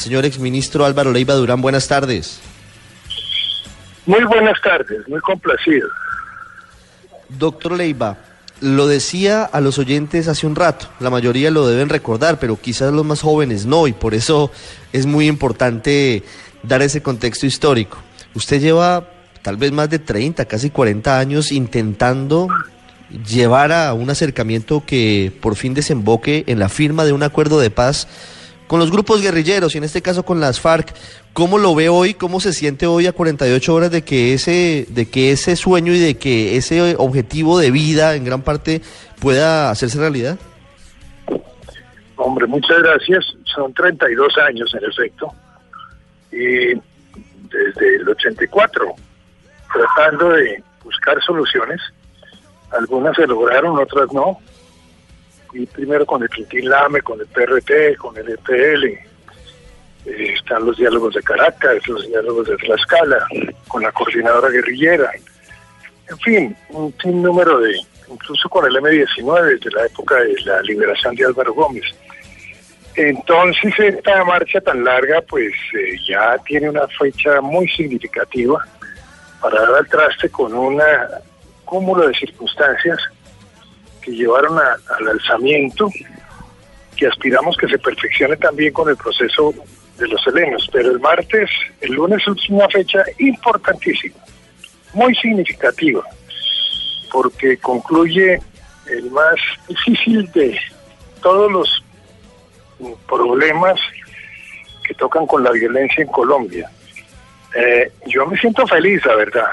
Señor exministro Álvaro Leiva Durán, buenas tardes. Muy buenas tardes, muy complacido. Doctor Leiva, lo decía a los oyentes hace un rato, la mayoría lo deben recordar, pero quizás los más jóvenes no, y por eso es muy importante dar ese contexto histórico. Usted lleva tal vez más de 30, casi 40 años intentando llevar a un acercamiento que por fin desemboque en la firma de un acuerdo de paz con los grupos guerrilleros y en este caso con las FARC. ¿Cómo lo ve hoy? ¿Cómo se siente hoy a 48 horas de que ese de que ese sueño y de que ese objetivo de vida en gran parte pueda hacerse realidad? Hombre, muchas gracias. Son 32 años en efecto. Y desde el 84 tratando de buscar soluciones. Algunas se lograron, otras no y primero con el Quintín Lame, con el PRT, con el EPL, eh, están los diálogos de Caracas, los diálogos de Tlaxcala, con la coordinadora guerrillera, en fin, un número de, incluso con el M-19 desde la época de la liberación de Álvaro Gómez. Entonces esta marcha tan larga pues eh, ya tiene una fecha muy significativa para dar al traste con un cúmulo de circunstancias que llevaron al alzamiento, que aspiramos que se perfeccione también con el proceso de los helenos. Pero el martes, el lunes es una fecha importantísima, muy significativa, porque concluye el más difícil de todos los problemas que tocan con la violencia en Colombia. Eh, yo me siento feliz, la verdad,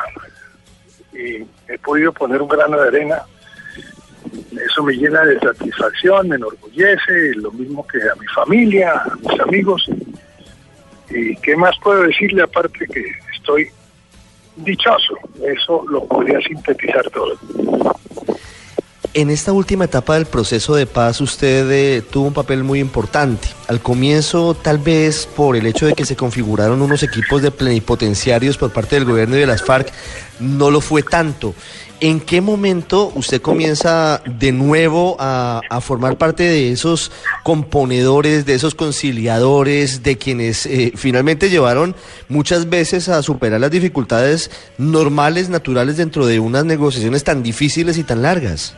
y he podido poner un grano de arena eso me llena de satisfacción, me enorgullece, lo mismo que a mi familia, a mis amigos. ¿Y qué más puedo decirle aparte que estoy dichoso? Eso lo podría sintetizar todo. En esta última etapa del proceso de paz usted eh, tuvo un papel muy importante. Al comienzo, tal vez por el hecho de que se configuraron unos equipos de plenipotenciarios por parte del gobierno y de las FARC, no lo fue tanto. ¿En qué momento usted comienza de nuevo a, formar parte de esos componedores, de esos conciliadores, de quienes eh, finalmente llevaron muchas veces a superar las dificultades normales, naturales dentro de unas negociaciones tan difíciles y tan largas?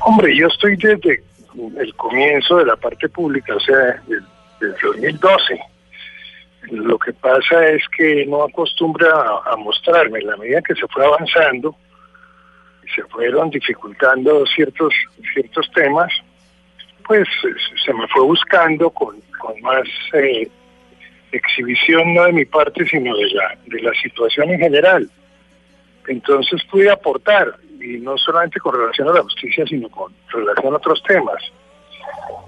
Hombre, yo estoy desde el comienzo de la parte pública, o sea, desde, 2012. Lo que pasa es que no acostumbra a, mostrarme. La medida que se fue avanzando, se fueron dificultando ciertos, ciertos temas, pues se me fue buscando con, más eh, exhibición, no de mi parte, sino de la, de la situación en general. Entonces pude aportar y no solamente con relación a la justicia, sino con relación a otros temas.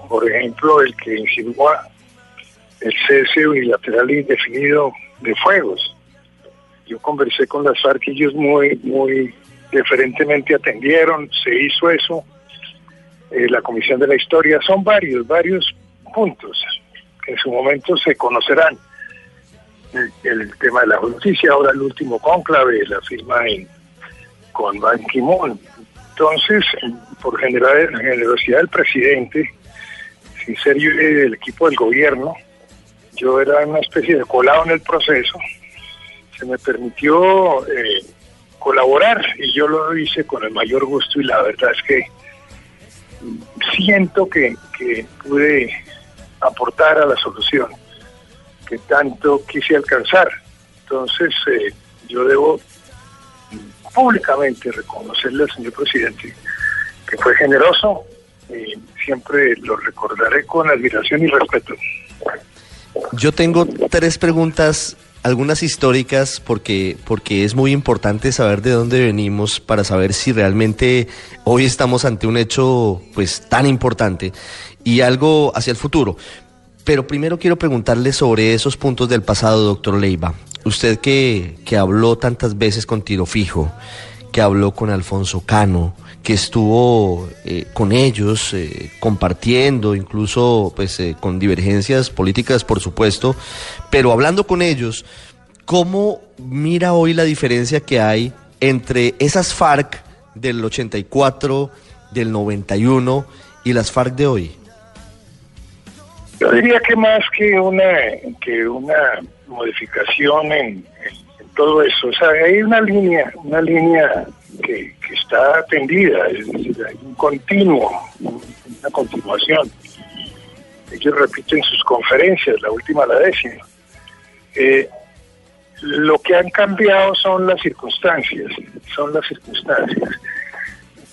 Por ejemplo, el que insinúa el cese unilateral indefinido de fuegos. Yo conversé con las FARC y ellos muy, muy deferentemente atendieron, se hizo eso. Eh, la Comisión de la Historia, son varios, varios puntos que en su momento se conocerán. El, tema de la justicia, ahora el último cónclave, la firma en con Ban Ki-moon. Entonces, por generar la generosidad del presidente, sin ser yo del equipo del gobierno, yo era una especie de colado en el proceso, se me permitió eh, colaborar y yo lo hice con el mayor gusto y la verdad es que siento que, pude aportar a la solución que tanto quise alcanzar. Entonces, eh, yo debo públicamente reconocerle al señor presidente que fue generoso y siempre lo recordaré con admiración y respeto. Yo tengo tres preguntas, algunas históricas, porque, porque es muy importante saber de dónde venimos para saber si realmente hoy estamos ante un hecho pues tan importante y algo hacia el futuro. Pero primero quiero preguntarle sobre esos puntos del pasado, doctor Leiva. Usted que, que habló tantas veces con Tiro Fijo, que habló con Alfonso Cano, que estuvo eh, con ellos eh, compartiendo, incluso pues eh, con divergencias políticas, por supuesto, pero hablando con ellos, ¿cómo mira hoy la diferencia que hay entre esas FARC del 84, del 91 y las FARC de hoy? Yo diría que más que una que una modificación en, todo eso, o sea, hay una línea, una línea que, está atendida, es decir, hay un continuo, una continuación. Ellos repiten sus conferencias, la última, la décima. Eh, lo que han cambiado son las circunstancias, son las circunstancias.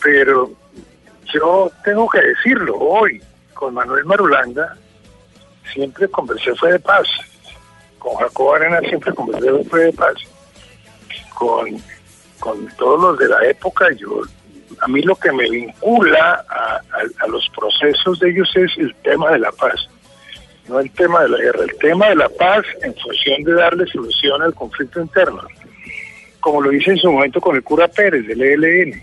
Pero yo tengo que decirlo, hoy con Manuel Marulanda siempre conversé fue de paz. Con Jacobo Arena siempre conversé fue de paz. Con, con todos los de la época, yo a mí lo que me vincula a, los procesos de ellos es el tema de la paz no el tema de la guerra, el tema de la paz en función de darle solución al conflicto interno, como lo hice en su momento con el cura Pérez del ELN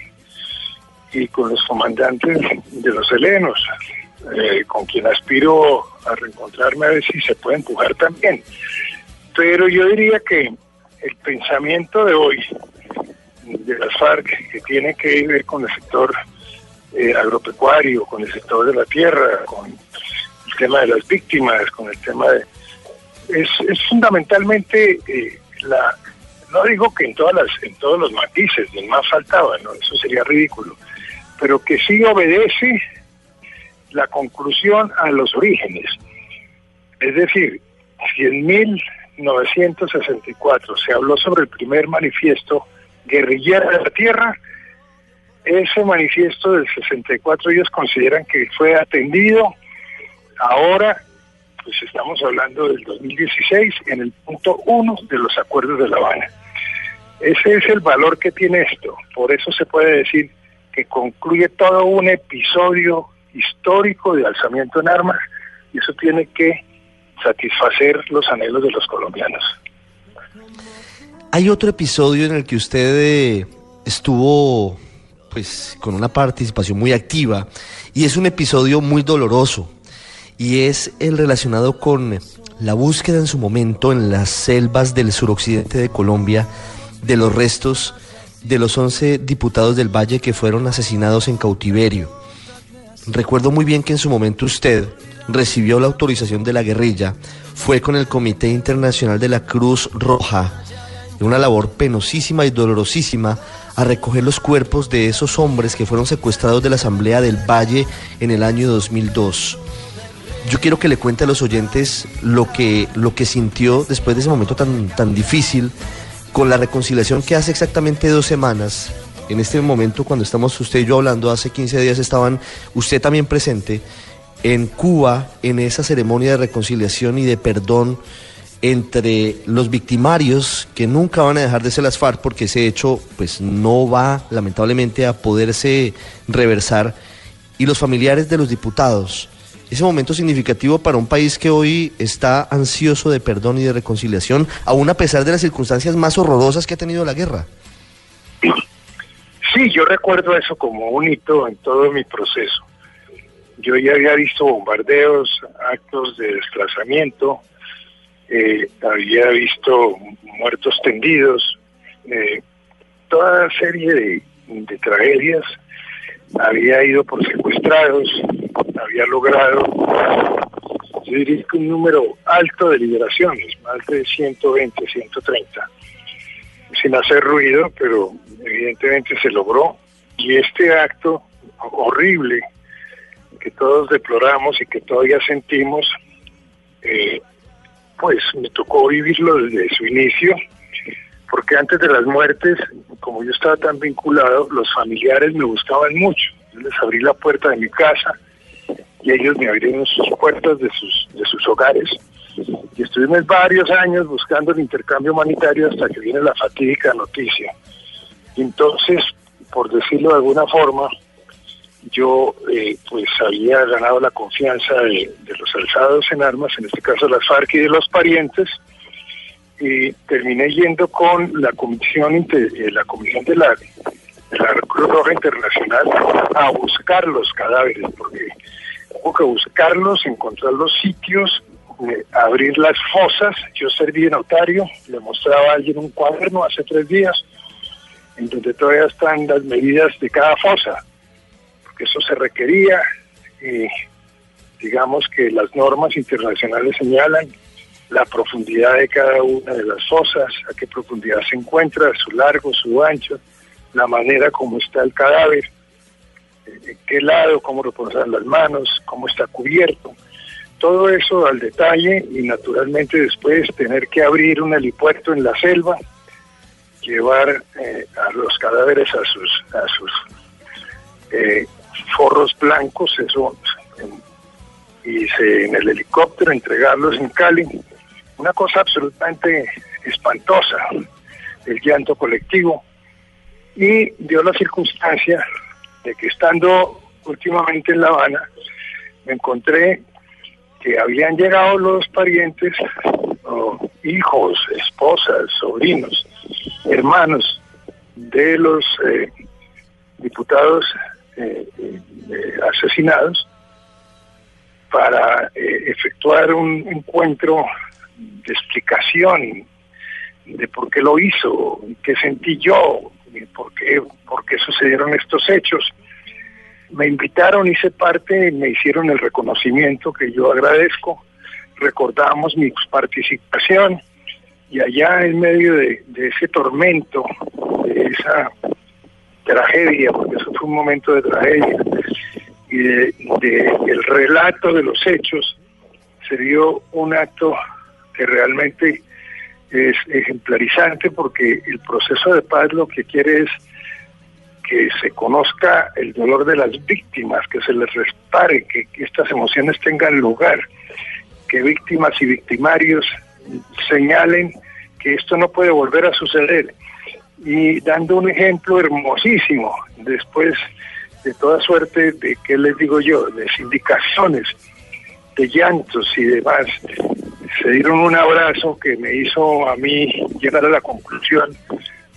y con los comandantes de los helenos, eh, con quien aspiro a reencontrarme a ver si se puede empujar también. Pero yo diría que el pensamiento de hoy de las FARC, que tiene que ver con el sector eh, agropecuario, con el sector de la tierra, con tema de las víctimas, con el tema de... Es, es fundamentalmente eh, la... No digo que en, todas las, en todos los matices, ni más faltaba, ¿no? eso sería ridículo, pero que sí obedece la conclusión a los orígenes. Es decir, si en 1964 se habló sobre el primer manifiesto guerrillero de la tierra, ese manifiesto del 64 ellos consideran que fue atendido Ahora, pues estamos hablando del 2016 en el punto uno de los acuerdos de La Habana. Ese es el valor que tiene esto. Por eso se puede decir que concluye todo un episodio histórico de alzamiento en armas y eso tiene que satisfacer los anhelos de los colombianos. Hay otro episodio en el que usted eh, estuvo pues con una participación muy activa y es un episodio muy doloroso y es el relacionado con la búsqueda en su momento en las selvas del suroccidente de Colombia de los restos de los 11 diputados del Valle que fueron asesinados en cautiverio. Recuerdo muy bien que en su momento usted recibió la autorización de la guerrilla, fue con el Comité Internacional de la Cruz Roja, en una labor penosísima y dolorosísima, a recoger los cuerpos de esos hombres que fueron secuestrados de la Asamblea del Valle en el año 2002. Yo quiero que le cuente a los oyentes lo que, lo que sintió después de ese momento tan, tan difícil con la reconciliación que hace exactamente dos semanas. En este momento, cuando estamos usted y yo hablando, hace 15 días estaban usted también presente en Cuba en esa ceremonia de reconciliación y de perdón entre los victimarios que nunca van a dejar de ser las FARC porque ese hecho pues no va lamentablemente a poderse reversar y los familiares de los diputados ese momento significativo para un país que hoy está ansioso de perdón y de reconciliación, aún a pesar de las circunstancias más horrorosas que ha tenido la guerra. Sí, yo recuerdo eso como un hito en todo mi proceso. Yo ya había visto bombardeos, actos de desplazamiento, eh, había visto muertos tendidos, eh, toda serie de, tragedias, había ido por secuestrados, había logrado, yo diría un número alto de liberaciones, más de 120, 130, sin hacer ruido, pero evidentemente se logró. Y este acto horrible que todos deploramos y que todavía sentimos, eh, pues me tocó vivirlo desde su inicio, porque antes de las muertes, como yo estaba tan vinculado, los familiares me buscaban mucho. Yo les abrí la puerta de mi casa, y ellos me abrieron sus puertas de sus, de sus hogares. Y estuvimos varios años buscando el intercambio humanitario hasta que viene la fatídica noticia. Entonces, por decirlo de alguna forma, yo eh, pues había ganado la confianza de, los alzados en armas, en este caso las FARC y de los parientes, y terminé yendo con la comisión, eh, la comisión de la, de Cruz Roja Internacional a buscar los cadáveres, porque Hubo que buscarlos, encontrar los sitios, eh, abrir las fosas. Yo serví de notario, le mostraba a alguien un cuaderno hace tres días, en donde todavía están las medidas de cada fosa, porque eso se requería. digamos que las normas internacionales señalan la profundidad de cada una de las fosas, a qué profundidad se encuentra, su largo, su ancho, la manera como está el cadáver, en qué lado, cómo reposar las manos, cómo está cubierto. Todo eso al detalle y naturalmente después tener que abrir un helipuerto en la selva, llevar eh, a los cadáveres a sus, a sus eh, forros blancos, eso, y se, en el helicóptero entregarlos en Cali. Una cosa absolutamente espantosa, el llanto colectivo. Y dio la circunstancia de que estando últimamente en La Habana, me encontré que habían llegado los parientes, hijos, esposas, sobrinos, hermanos de los eh, diputados eh, eh, asesinados para efectuar un encuentro de explicación de por qué lo hizo, qué sentí yo, por qué, por qué sucedieron estos hechos. Me invitaron, hice parte, me hicieron el reconocimiento que yo agradezco, recordamos mi participación y allá en medio de, ese tormento, de esa tragedia, porque eso fue un momento de tragedia, y de, el relato de los hechos, se dio un acto que realmente es ejemplarizante porque el proceso de paz lo que quiere es que se conozca el dolor de las víctimas, que se les respare, que, estas emociones tengan lugar, que víctimas y victimarios señalen que esto no puede volver a suceder. Y dando un ejemplo hermosísimo, después de toda suerte de, ¿qué les digo yo?, de sindicaciones, de llantos y demás, se dieron un abrazo que me hizo a mí llegar a la conclusión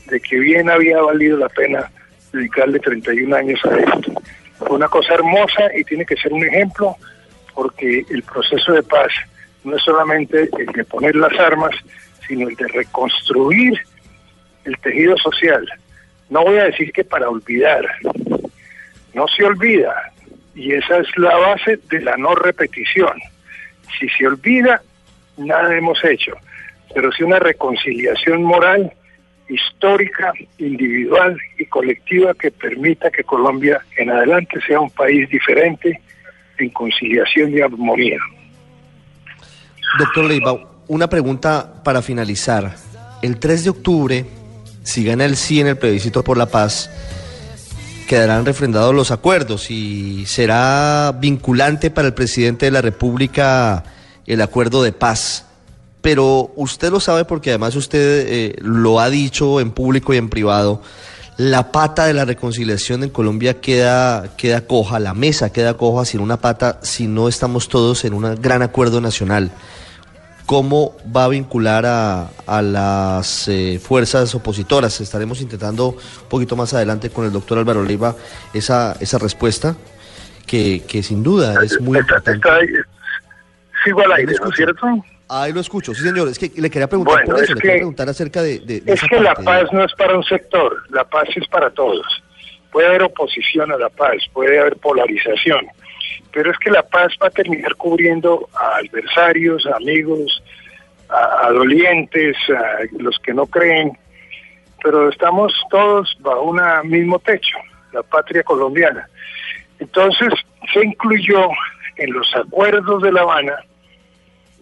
de que bien había valido la pena dedicarle 31 años a esto. Fue una cosa hermosa y tiene que ser un ejemplo porque el proceso de paz no es solamente el de poner las armas, sino el de reconstruir el tejido social. No voy a decir que para olvidar, no se olvida, y esa es la base de la no repetición. Si se olvida, nada hemos hecho, pero sí una reconciliación moral, histórica, individual y colectiva que permita que Colombia en adelante sea un país diferente, en conciliación y armonía. Doctor Leiva, una pregunta para finalizar. El 3 de octubre, si gana el sí en el plebiscito por la paz, quedarán refrendados los acuerdos y será vinculante para el presidente de la República el acuerdo de paz. Pero usted lo sabe porque además usted eh, lo ha dicho en público y en privado. La pata de la reconciliación en Colombia queda, queda coja, la mesa queda coja sin una pata si no estamos todos en un gran acuerdo nacional. ¿Cómo va a vincular a, a las eh, fuerzas opositoras? Estaremos intentando un poquito más adelante con el doctor Álvaro Leiva esa, esa respuesta que, que sin duda es muy importante sigo al aire, ¿no es cierto? Ahí lo escucho, sí señor, es que le quería preguntar por eso, le quería preguntar acerca de... es que la paz no es para un sector, la paz es para todos. Puede haber oposición a la paz, puede haber polarización, pero es que la paz va a terminar cubriendo a adversarios, a amigos, a, dolientes, a los que no creen, pero estamos todos bajo un mismo techo, la patria colombiana. Entonces se incluyó en los acuerdos de La Habana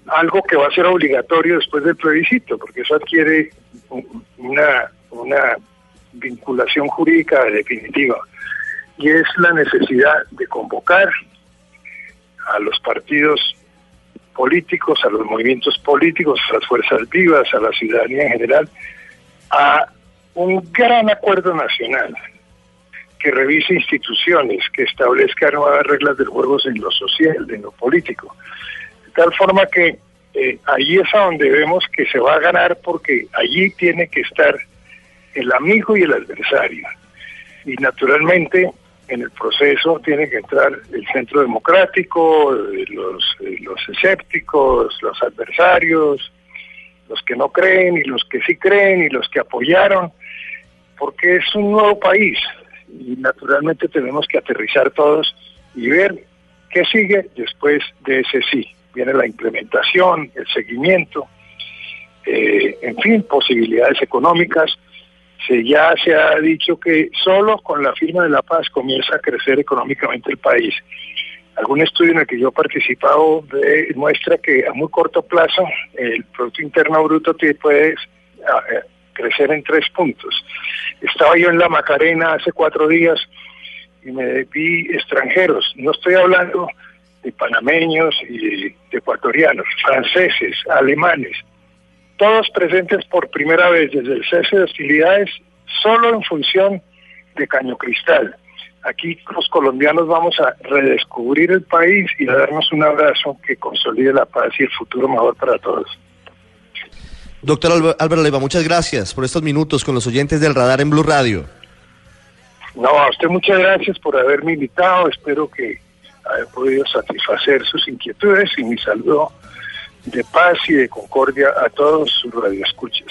algo que va a ser obligatorio después del plebiscito, porque eso adquiere una, una vinculación jurídica definitiva, y es la necesidad de convocar a los partidos políticos, a los movimientos políticos, a las fuerzas vivas, a la ciudadanía en general, a un gran acuerdo nacional que revise instituciones, que establezca nuevas reglas del juego en lo social, en lo político. De tal forma que eh, allí es a donde vemos que se va a ganar porque allí tiene que estar el amigo y el adversario. Y naturalmente en el proceso tiene que entrar el centro democrático, eh, los, eh, los escépticos, los adversarios, los que no creen y los que sí creen y los que apoyaron, porque es un nuevo país, y naturalmente tenemos que aterrizar todos y ver ¿Qué sigue después de ese sí? Viene la implementación, el seguimiento, eh, en fin, posibilidades económicas. Se, ya se ha dicho que solo con la firma de la paz comienza a crecer económicamente el país. Algún estudio en el que yo he participado muestra que a muy corto plazo el Producto Interno Bruto puede ah, eh, crecer en tres puntos. Estaba yo en la Macarena hace cuatro días y me vi extranjeros. No estoy hablando de panameños y de ecuatorianos, franceses, alemanes, todos presentes por primera vez desde el cese de hostilidades solo en función de Caño Cristal. Aquí los colombianos vamos a redescubrir el país y a darnos un abrazo que consolide la paz y el futuro mejor para todos. Doctor Álvaro Leiva, muchas gracias por estos minutos con los oyentes del radar en Blue Radio. No, a usted muchas gracias por haberme invitado. Espero que haya podido satisfacer sus inquietudes y mi saludo de paz y de concordia a todos sus radioescuchas.